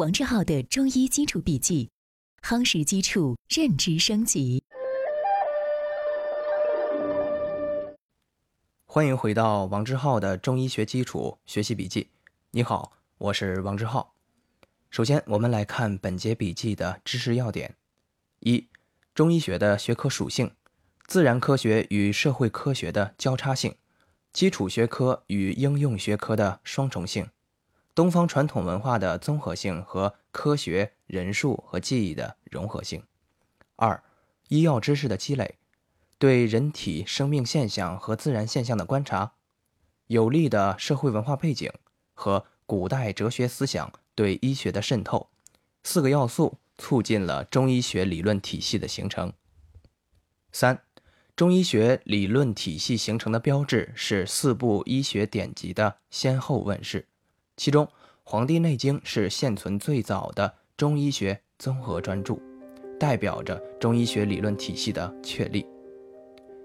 王志浩的中医基础笔记，夯实基础，认知升级。欢迎回到王志浩的中医学基础学习笔记。你好，我是王志浩。首先，我们来看本节笔记的知识要点：一、中医学的学科属性，自然科学与社会科学的交叉性，基础学科与应用学科的双重性。东方传统文化的综合性和科学、人数和记忆的融合性。二、医药知识的积累，对人体生命现象和自然现象的观察，有力的社会文化背景和古代哲学思想对医学的渗透，四个要素促进了中医学理论体系的形成。三、中医学理论体系形成的标志是四部医学典籍的先后问世。其中，《黄帝内经》是现存最早的中医学综合专著，代表着中医学理论体系的确立。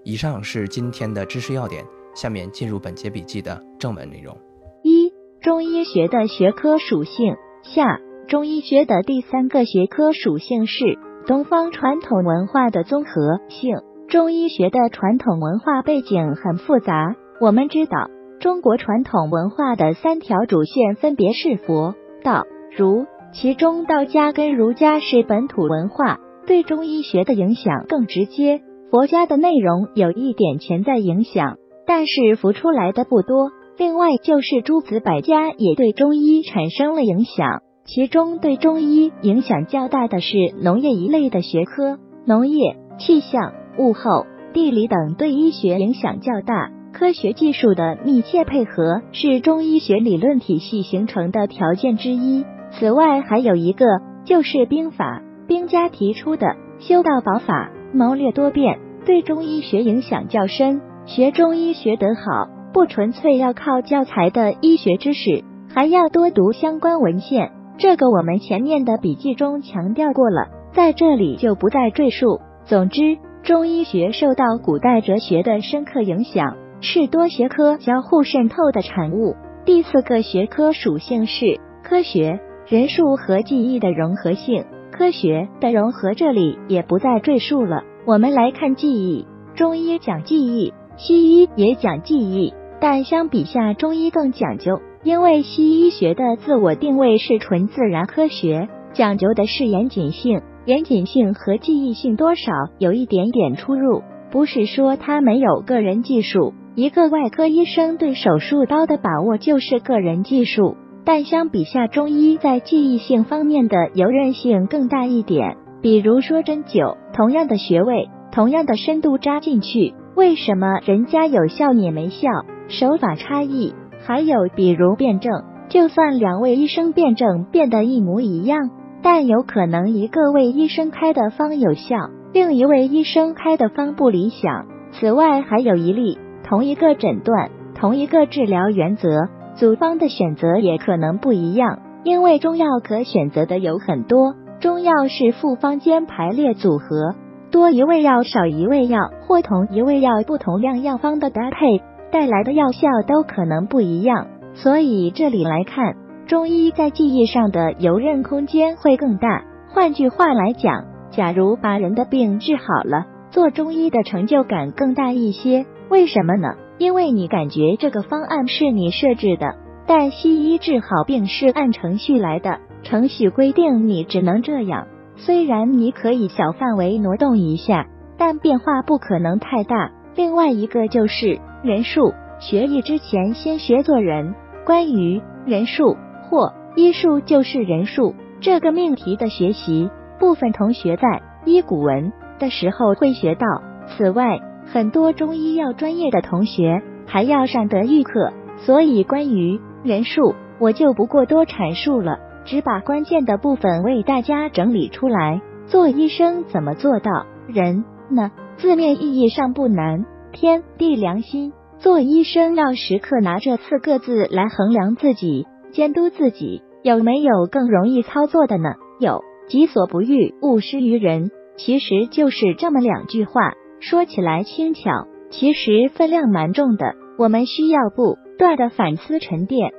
以上是今天的知识要点，下面进入本节笔记的正文内容。一、中医学的学科属性下，中医学的第三个学科属性是东方传统文化的综合性。中医学的传统文化背景很复杂，我们知道。中国传统文化的三条主线分别是佛、道、儒，其中道家跟儒家是本土文化，对中医学的影响更直接。佛家的内容有一点潜在影响，但是浮出来的不多。另外就是诸子百家也对中医产生了影响，其中对中医影响较大的是农业一类的学科，农业、气象、物候、地理等对医学影响较大。科学技术的密切配合是中医学理论体系形成的条件之一。此外，还有一个就是兵法，兵家提出的修道宝法，谋略多变，对中医学影响较深。学中医学得好，不纯粹要靠教材的医学知识，还要多读相关文献。这个我们前面的笔记中强调过了，在这里就不再赘述。总之，中医学受到古代哲学的深刻影响。是多学科交互渗透的产物。第四个学科属性是科学、人数和记忆的融合性。科学的融合这里也不再赘述了。我们来看记忆，中医讲记忆，西医也讲记忆，但相比下，中医更讲究，因为西医学的自我定位是纯自然科学，讲究的是严谨性。严谨性和记忆性多少有一点点出入，不是说它没有个人技术。一个外科医生对手术刀的把握就是个人技术，但相比下，中医在记忆性方面的游刃性更大一点。比如说针灸，同样的穴位，同样的深度扎进去，为什么人家有效你没效？手法差异。还有比如辩证，就算两位医生辩证变得一模一样，但有可能一个位医生开的方有效，另一位医生开的方不理想。此外，还有一例。同一个诊断，同一个治疗原则，组方的选择也可能不一样。因为中药可选择的有很多，中药是复方间排列组合，多一味药、少一味药，或同一味药不同量药方的搭配，带来的药效都可能不一样。所以这里来看，中医在记忆上的游刃空间会更大。换句话来讲，假如把人的病治好了，做中医的成就感更大一些。为什么呢？因为你感觉这个方案是你设置的，但西医治好病是按程序来的，程序规定你只能这样。虽然你可以小范围挪动一下，但变化不可能太大。另外一个就是人数，学医之前先学做人。关于人数或医术就是人数这个命题的学习，部分同学在医古文的时候会学到。此外。很多中医药专业的同学还要上德育课，所以关于人数我就不过多阐述了，只把关键的部分为大家整理出来。做医生怎么做到人呢？字面意义上不难，天地良心。做医生要时刻拿这四个字来衡量自己、监督自己，有没有更容易操作的呢？有，己所不欲，勿施于人，其实就是这么两句话。说起来轻巧，其实分量蛮重的。我们需要不断的反思沉淀。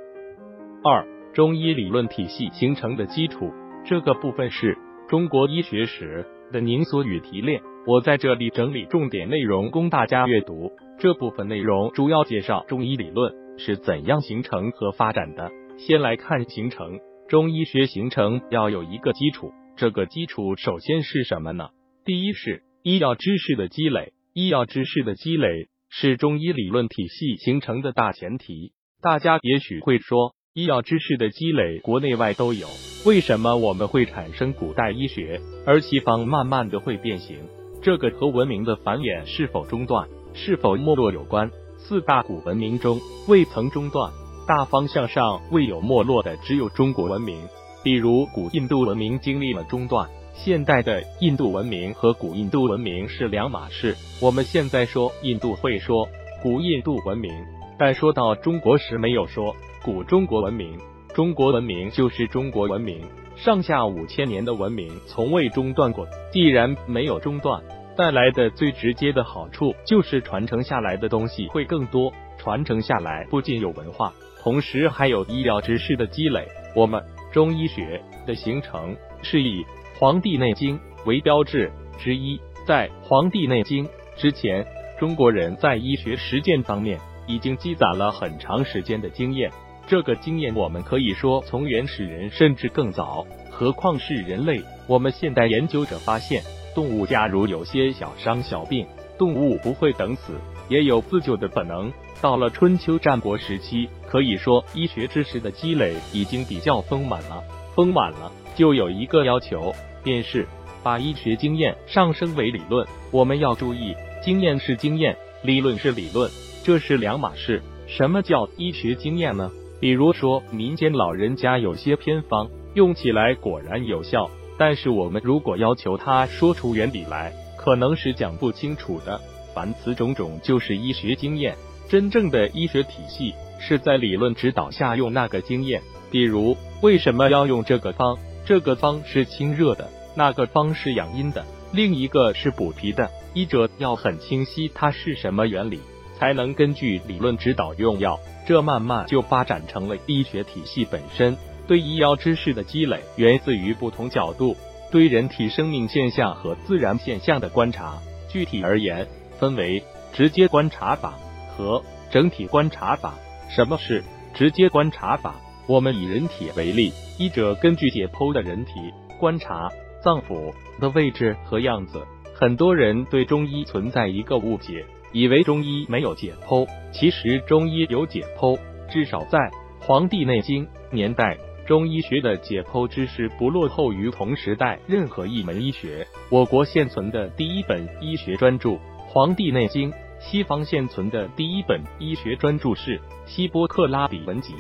二、中医理论体系形成的基础。这个部分是中国医学史的凝缩与提炼。我在这里整理重点内容供大家阅读。这部分内容主要介绍中医理论是怎样形成和发展的。先来看形成，中医学形成要有一个基础，这个基础首先是什么呢？第一是医药知识的积累，医药知识的积累是中医理论体系形成的大前提。大家也许会说，医药知识的积累国内外都有，为什么我们会产生古代医学，而西方慢慢的会变形？这个和文明的繁衍是否中断？是否没落有关？四大古文明中未曾中断，大方向上未有没落的只有中国文明。比如古印度文明经历了中断，现代的印度文明和古印度文明是两码事。我们现在说印度会说古印度文明，但说到中国时没有说古中国文明。中国文明就是中国文明，上下五千年的文明从未中断过。既然没有中断。带来的最直接的好处就是传承下来的东西会更多。传承下来不仅有文化，同时还有医疗知识的积累。我们中医学的形成是以《黄帝内经》为标志之一。在《黄帝内经》之前，中国人在医学实践方面已经积攒了很长时间的经验。这个经验我们可以说从原始人甚至更早，何况是人类。我们现代研究者发现。动物假如有些小伤小病，动物不会等死，也有自救的本能。到了春秋战国时期，可以说医学知识的积累已经比较丰满了。丰满了，就有一个要求，便是把医学经验上升为理论。我们要注意，经验是经验，理论是理论，这是两码事。什么叫医学经验呢？比如说民间老人家有些偏方，用起来果然有效。但是我们如果要求他说出原理来，可能是讲不清楚的。凡此种种就是医学经验。真正的医学体系是在理论指导下用那个经验。比如，为什么要用这个方？这个方是清热的，那个方是养阴的，另一个是补脾的。医者要很清晰它是什么原理，才能根据理论指导用药。这慢慢就发展成了医学体系本身。对医药知识的积累源自于不同角度对人体生命现象和自然现象的观察。具体而言，分为直接观察法和整体观察法。什么是直接观察法？我们以人体为例，医者根据解剖的人体观察脏腑的位置和样子。很多人对中医存在一个误解，以为中医没有解剖。其实中医有解剖，至少在《黄帝内经》年代。中医学的解剖知识不落后于同时代任何一门医学。我国现存的第一本医学专著《黄帝内经》，西方现存的第一本医学专著是《希波克拉底文集》。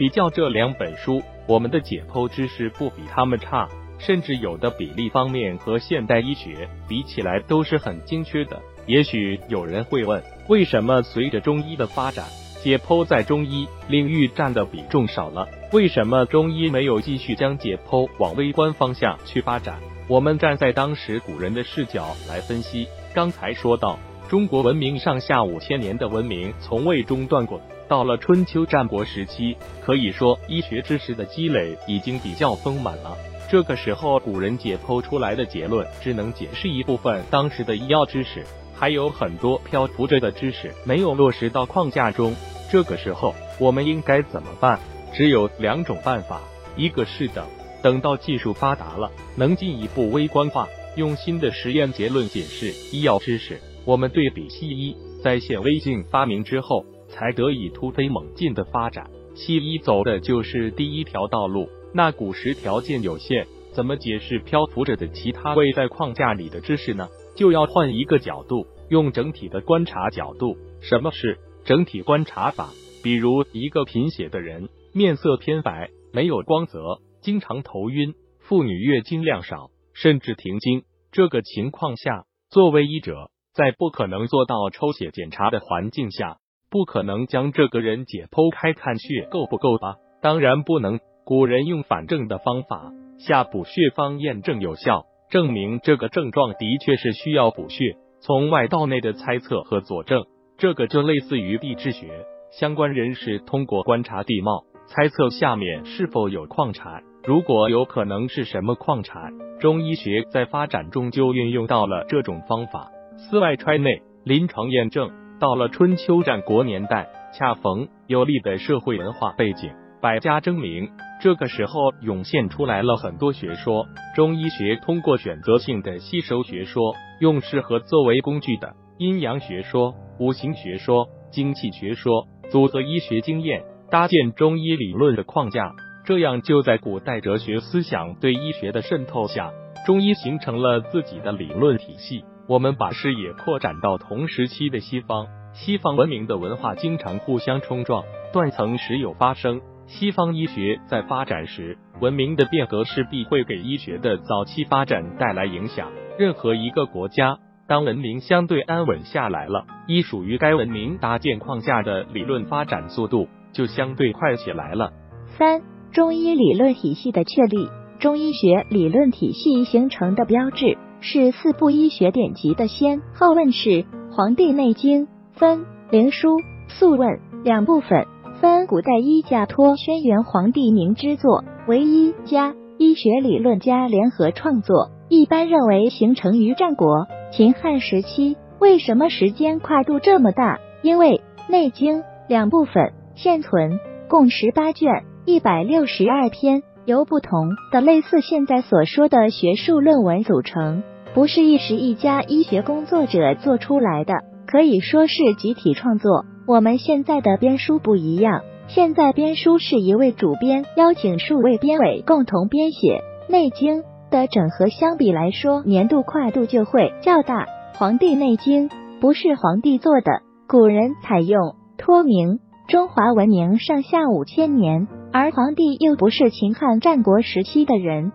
比较这两本书，我们的解剖知识不比他们差，甚至有的比例方面和现代医学比起来都是很精确的。也许有人会问，为什么随着中医的发展？解剖在中医领域占的比重少了，为什么中医没有继续将解剖往微观方向去发展？我们站在当时古人的视角来分析。刚才说到，中国文明上下五千年的文明从未中断过。到了春秋战国时期，可以说医学知识的积累已经比较丰满了。这个时候，古人解剖出来的结论只能解释一部分当时的医药知识。还有很多漂浮着的知识没有落实到框架中，这个时候我们应该怎么办？只有两种办法，一个是等，等到技术发达了，能进一步微观化，用新的实验结论解释医药知识。我们对比西医，在显微镜发明之后，才得以突飞猛进的发展。西医走的就是第一条道路，那古时条件有限，怎么解释漂浮着的其他未在框架里的知识呢？就要换一个角度，用整体的观察角度。什么是整体观察法？比如一个贫血的人，面色偏白，没有光泽，经常头晕，妇女月经量少，甚至停经。这个情况下，作为医者，在不可能做到抽血检查的环境下，不可能将这个人解剖开看血够不够吧？当然不能。古人用反证的方法下补血方验证有效。证明这个症状的确是需要补血，从外到内的猜测和佐证，这个就类似于地质学。相关人士通过观察地貌、猜测下面是否有矿产。如果有可能是什么矿产，中医学在发展中就运用到了这种方法。四外揣内，临床验证。到了春秋战国年代，恰逢有利的社会文化背景，百家争鸣。这个时候涌现出来了很多学说。中医学通过选择性的吸收学说，用适合作为工具的阴阳学说、五行学说、精气学说，组合医学经验，搭建中医理论的框架。这样，就在古代哲学思想对医学的渗透下，中医形成了自己的理论体系。我们把视野扩展到同时期的西方，西方文明的文化经常互相冲撞，断层时有发生。西方医学在发展时，文明的变革势必会给医学的早期发展带来影响。任何一个国家，当文明相对安稳下来了，医属于该文明搭建框架的理论发展速度就相对快起来了。三中医理论体系的确立，中医学理论体系形成的标志是四部医学典籍的先后问世，《黄帝内经》分《灵书》《素问》两部分，分古代医家托轩辕黄帝明之作，为医家医学理论家联合创作，一般认为形成于战国、秦汉时期。为什么时间跨度这么大？因为《内经》两部分现存，共十八卷。一百六十二篇由不同的类似现在所说的学术论文组成，不是一时一家医学工作者做出来的，可以说是集体创作。我们现在的编书不一样，现在编书是一位主编邀请数位编委共同编写，《内经》的整合相比来说年度跨度就会较大。《黄帝内经》不是皇帝做的，古人采用托名。中华文明上下五千年，而皇帝又不是秦汉战国时期的人。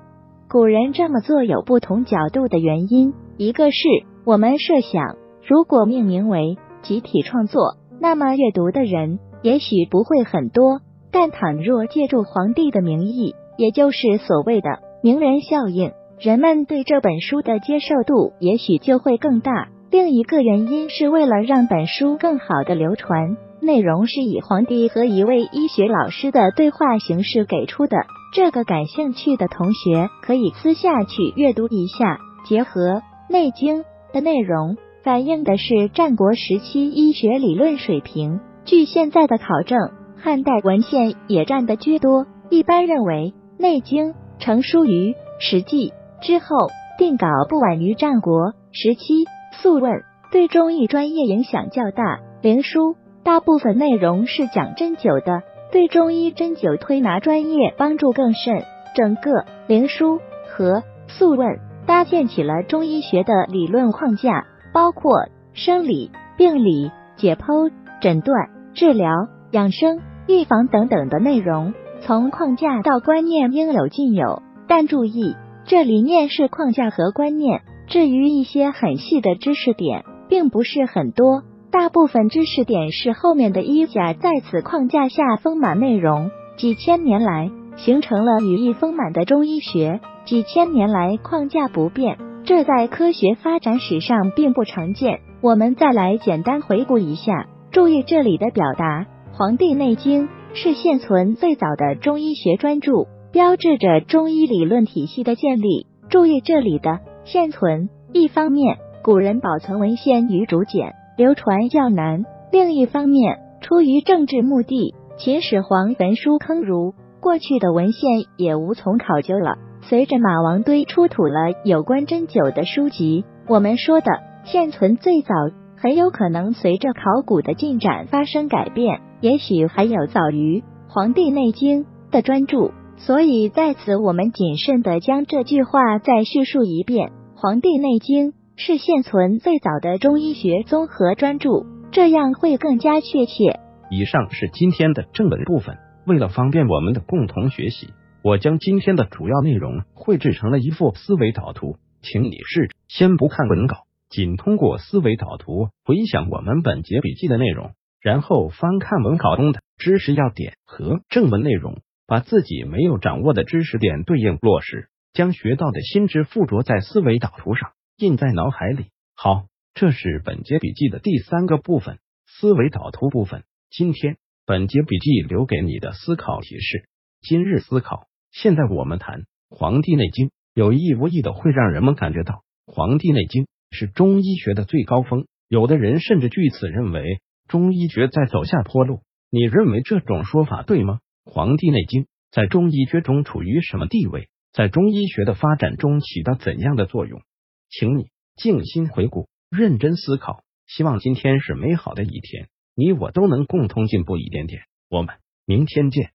古人这么做有不同角度的原因，一个是我们设想，如果命名为集体创作，那么阅读的人也许不会很多；但倘若借助皇帝的名义，也就是所谓的名人效应，人们对这本书的接受度也许就会更大。另一个原因是为了让本书更好的流传。内容是以皇帝和一位医学老师的对话形式给出的，这个感兴趣的同学可以私下去阅读一下。结合《内经》的内容，反映的是战国时期医学理论水平。据现在的考证，汉代文献也占的居多。一般认为，《内经》成书于《史记》之后，定稿不晚于战国时期。《素问》对中医专业影响较大，《灵枢》。大部分内容是讲针灸的，对中医针灸推拿专业帮助更甚。整个《灵枢》和《素问》搭建起了中医学的理论框架，包括生理、病理、解剖、诊断、治疗、养生、预防等等的内容。从框架到观念应有尽有，但注意，这里面是框架和观念。至于一些很细的知识点，并不是很多。大部分知识点是后面的医甲在此框架下丰满内容，几千年来形成了语义丰满的中医学。几千年来框架不变，这在科学发展史上并不常见。我们再来简单回顾一下，注意这里的表达，《黄帝内经》是现存最早的中医学专著，标志着中医理论体系的建立。注意这里的现存，一方面古人保存文献与竹简。流传较难。另一方面，出于政治目的，秦始皇焚书坑儒，过去的文献也无从考究了。随着马王堆出土了有关针灸的书籍，我们说的现存最早，很有可能随着考古的进展发生改变，也许还有早于《黄帝内经》的专著。所以在此，我们谨慎的将这句话再叙述一遍：《黄帝内经》。是现存最早的中医学综合专著，这样会更加确切。以上是今天的正文部分。为了方便我们的共同学习，我将今天的主要内容绘制成了一幅思维导图，请你试着先不看文稿，仅通过思维导图回想我们本节笔记的内容，然后翻看文稿中的知识要点和正文内容，把自己没有掌握的知识点对应落实，将学到的新知附着在思维导图上。印在脑海里。好，这是本节笔记的第三个部分——思维导图部分。今天本节笔记留给你的思考提示：今日思考。现在我们谈《黄帝内经》，有意无意的会让人们感觉到《黄帝内经》是中医学的最高峰。有的人甚至据此认为中医学在走下坡路。你认为这种说法对吗？《黄帝内经》在中医学中处于什么地位？在中医学的发展中起到怎样的作用？请你静心回顾，认真思考。希望今天是美好的一天。你我都能共同进步一点点。我们明天见。